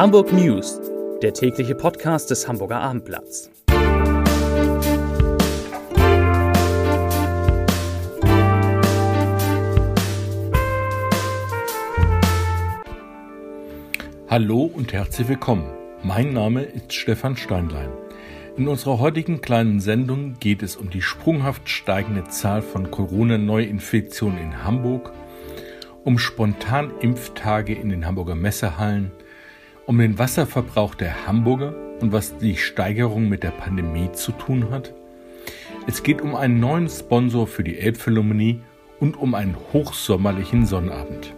Hamburg News, der tägliche Podcast des Hamburger Abendblatts. Hallo und herzlich willkommen. Mein Name ist Stefan Steinlein. In unserer heutigen kleinen Sendung geht es um die sprunghaft steigende Zahl von Corona-Neuinfektionen in Hamburg, um Spontanimpftage in den Hamburger Messehallen, um den Wasserverbrauch der Hamburger und was die Steigerung mit der Pandemie zu tun hat. Es geht um einen neuen Sponsor für die Elbphilharmonie und um einen hochsommerlichen Sonnabend.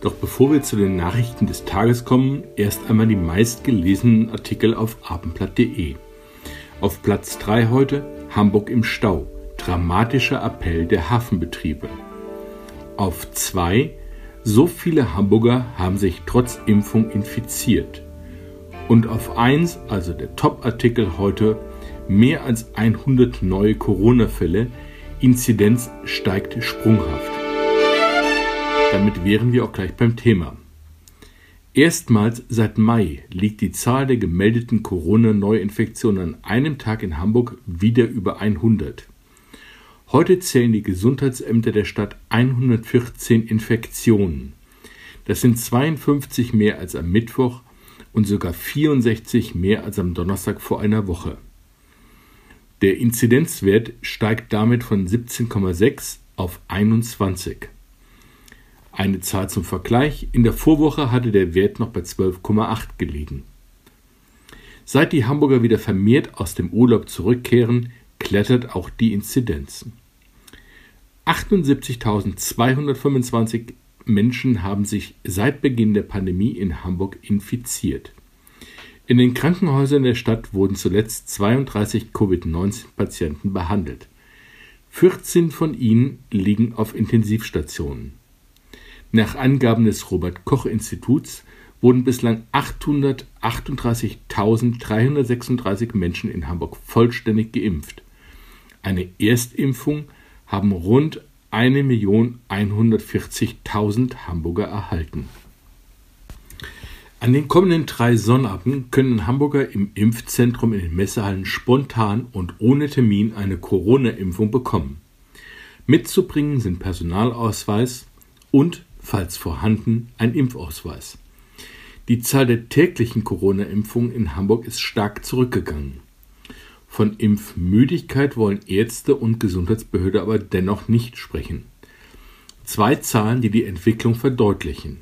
Doch bevor wir zu den Nachrichten des Tages kommen, erst einmal die meistgelesenen Artikel auf abendblatt.de. Auf Platz 3 heute Hamburg im Stau. Dramatischer Appell der Hafenbetriebe. Auf 2 So viele Hamburger haben sich trotz Impfung infiziert. Und auf 1, also der Top-Artikel heute, mehr als 100 neue Corona-Fälle. Inzidenz steigt sprunghaft. Damit wären wir auch gleich beim Thema. Erstmals seit Mai liegt die Zahl der gemeldeten Corona-Neuinfektionen an einem Tag in Hamburg wieder über 100. Heute zählen die Gesundheitsämter der Stadt 114 Infektionen. Das sind 52 mehr als am Mittwoch und sogar 64 mehr als am Donnerstag vor einer Woche. Der Inzidenzwert steigt damit von 17,6 auf 21. Eine Zahl zum Vergleich, in der Vorwoche hatte der Wert noch bei 12,8 gelegen. Seit die Hamburger wieder vermehrt aus dem Urlaub zurückkehren, klettert auch die Inzidenz. 78.225 Menschen haben sich seit Beginn der Pandemie in Hamburg infiziert. In den Krankenhäusern der Stadt wurden zuletzt 32 Covid-19-Patienten behandelt. 14 von ihnen liegen auf Intensivstationen. Nach Angaben des Robert Koch Instituts wurden bislang 838.336 Menschen in Hamburg vollständig geimpft. Eine Erstimpfung haben rund 1.140.000 Hamburger erhalten. An den kommenden drei Sonnabenden können Hamburger im Impfzentrum in den Messehallen spontan und ohne Termin eine Corona-Impfung bekommen. Mitzubringen sind Personalausweis und falls vorhanden, ein Impfausweis. Die Zahl der täglichen Corona-Impfungen in Hamburg ist stark zurückgegangen. Von Impfmüdigkeit wollen Ärzte und Gesundheitsbehörde aber dennoch nicht sprechen. Zwei Zahlen, die die Entwicklung verdeutlichen.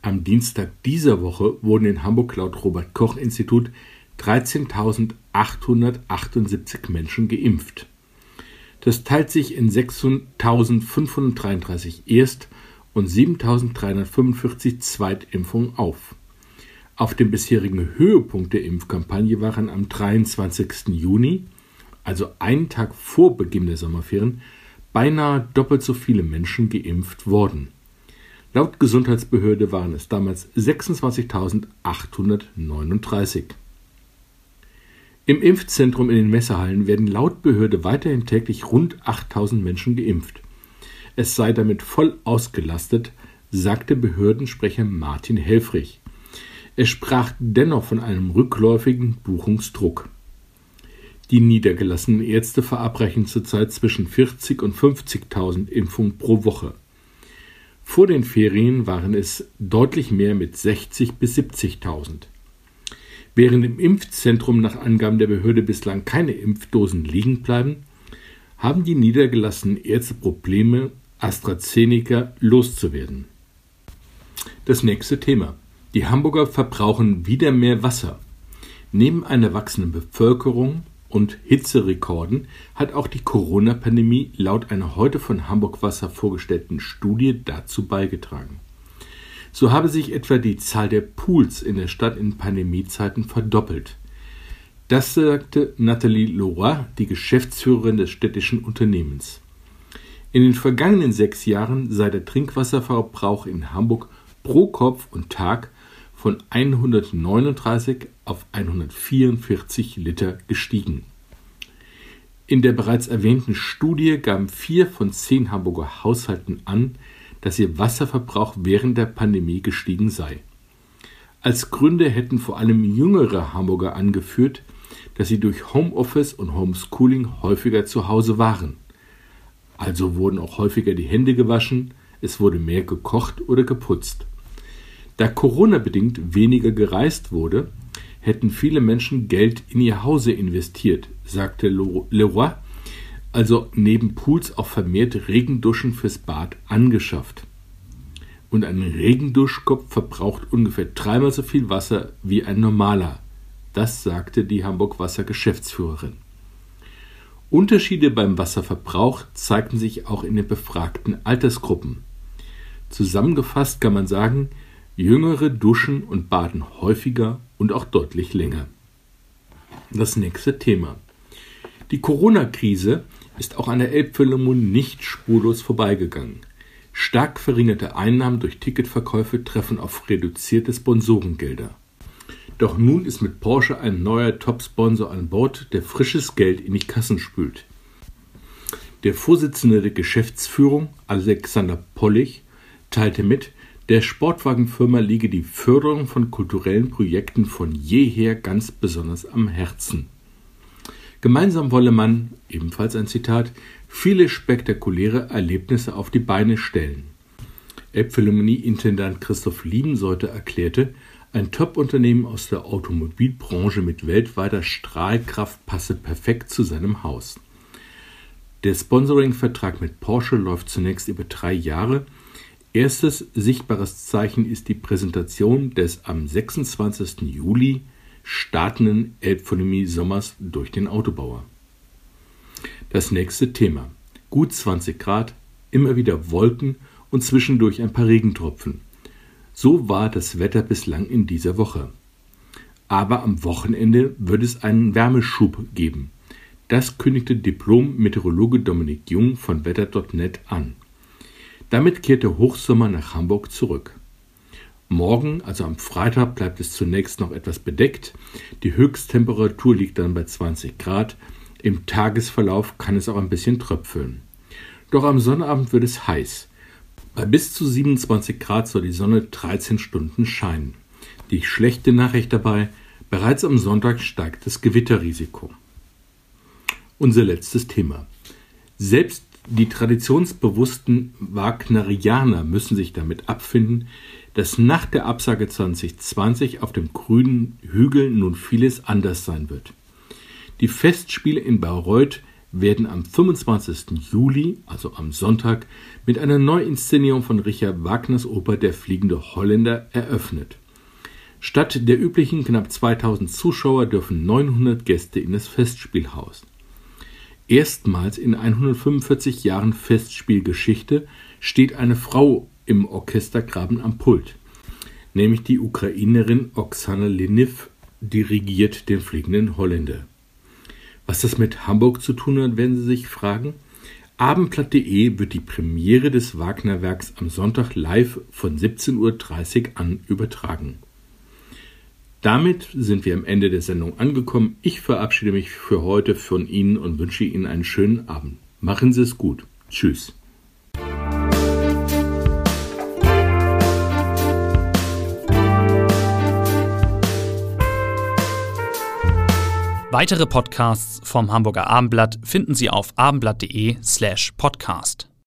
Am Dienstag dieser Woche wurden in Hamburg laut Robert Koch Institut 13.878 Menschen geimpft. Das teilt sich in 6.533 Erst- und 7345 Zweitimpfungen auf. Auf dem bisherigen Höhepunkt der Impfkampagne waren am 23. Juni, also einen Tag vor Beginn der Sommerferien, beinahe doppelt so viele Menschen geimpft worden. Laut Gesundheitsbehörde waren es damals 26.839. Im Impfzentrum in den Messehallen werden laut Behörde weiterhin täglich rund 8000 Menschen geimpft es sei damit voll ausgelastet, sagte Behördensprecher Martin Helfrich. Er sprach dennoch von einem rückläufigen Buchungsdruck. Die niedergelassenen Ärzte verabreichen zurzeit zwischen 40 und 50.000 Impfungen pro Woche. Vor den Ferien waren es deutlich mehr mit 60 bis 70.000. Während im Impfzentrum nach Angaben der Behörde bislang keine Impfdosen liegen bleiben, haben die niedergelassenen Ärzte Probleme, AstraZeneca loszuwerden. Das nächste Thema. Die Hamburger verbrauchen wieder mehr Wasser. Neben einer wachsenden Bevölkerung und Hitzerekorden hat auch die Corona-Pandemie laut einer heute von Hamburg Wasser vorgestellten Studie dazu beigetragen. So habe sich etwa die Zahl der Pools in der Stadt in Pandemiezeiten verdoppelt. Das sagte Nathalie Leroy, die Geschäftsführerin des städtischen Unternehmens. In den vergangenen sechs Jahren sei der Trinkwasserverbrauch in Hamburg pro Kopf und Tag von 139 auf 144 Liter gestiegen. In der bereits erwähnten Studie gaben vier von zehn Hamburger Haushalten an, dass ihr Wasserverbrauch während der Pandemie gestiegen sei. Als Gründe hätten vor allem jüngere Hamburger angeführt, dass sie durch Homeoffice und Homeschooling häufiger zu Hause waren. Also wurden auch häufiger die Hände gewaschen, es wurde mehr gekocht oder geputzt. Da Corona bedingt weniger gereist wurde, hätten viele Menschen Geld in ihr Hause investiert, sagte Leroy, also neben Pools auch vermehrt Regenduschen fürs Bad angeschafft und ein Regenduschkopf verbraucht ungefähr dreimal so viel Wasser wie ein normaler. Das sagte die Hamburg Wasser Geschäftsführerin. Unterschiede beim Wasserverbrauch zeigten sich auch in den befragten Altersgruppen. Zusammengefasst kann man sagen, Jüngere duschen und baden häufiger und auch deutlich länger. Das nächste Thema. Die Corona-Krise ist auch an der Elbphilharmonie nicht spurlos vorbeigegangen. Stark verringerte Einnahmen durch Ticketverkäufe treffen auf reduzierte Sponsorengelder. Doch nun ist mit Porsche ein neuer Top-Sponsor an Bord, der frisches Geld in die Kassen spült. Der Vorsitzende der Geschäftsführung, Alexander Pollig, teilte mit, der Sportwagenfirma liege die Förderung von kulturellen Projekten von jeher ganz besonders am Herzen. Gemeinsam wolle man, ebenfalls ein Zitat, viele spektakuläre Erlebnisse auf die Beine stellen. Elbphilharmonie-Intendant Christoph Liebenseute erklärte, ein Top-Unternehmen aus der Automobilbranche mit weltweiter Strahlkraft passe perfekt zu seinem Haus. Der Sponsoring-Vertrag mit Porsche läuft zunächst über drei Jahre. Erstes sichtbares Zeichen ist die Präsentation des am 26. Juli startenden Elbphilharmonie-Sommers durch den Autobauer. Das nächste Thema. Gut 20 Grad, immer wieder Wolken und zwischendurch ein paar Regentropfen. So war das Wetter bislang in dieser Woche. Aber am Wochenende wird es einen Wärmeschub geben. Das kündigte Diplom-Meteorologe Dominik Jung von Wetter.net an. Damit kehrt der Hochsommer nach Hamburg zurück. Morgen, also am Freitag, bleibt es zunächst noch etwas bedeckt. Die Höchsttemperatur liegt dann bei 20 Grad. Im Tagesverlauf kann es auch ein bisschen tröpfeln. Doch am Sonnabend wird es heiß. Bei bis zu 27 Grad soll die Sonne 13 Stunden scheinen. Die schlechte Nachricht dabei, bereits am Sonntag steigt das Gewitterrisiko. Unser letztes Thema. Selbst die traditionsbewussten Wagnerianer müssen sich damit abfinden, dass nach der Absage 2020 auf dem grünen Hügel nun vieles anders sein wird. Die Festspiele in Bayreuth werden am 25. Juli, also am Sonntag, mit einer Neuinszenierung von Richard Wagners Oper Der fliegende Holländer eröffnet. Statt der üblichen knapp 2000 Zuschauer dürfen 900 Gäste in das Festspielhaus. Erstmals in 145 Jahren Festspielgeschichte steht eine Frau im Orchestergraben am Pult, nämlich die Ukrainerin Oksana Leniv dirigiert den fliegenden Holländer. Was das mit Hamburg zu tun hat, werden Sie sich fragen. Abendblatt.de wird die Premiere des Wagner-Werks am Sonntag live von 17.30 Uhr an übertragen. Damit sind wir am Ende der Sendung angekommen. Ich verabschiede mich für heute von Ihnen und wünsche Ihnen einen schönen Abend. Machen Sie es gut. Tschüss. Weitere Podcasts vom Hamburger Abendblatt finden Sie auf abendblatt.de slash podcast.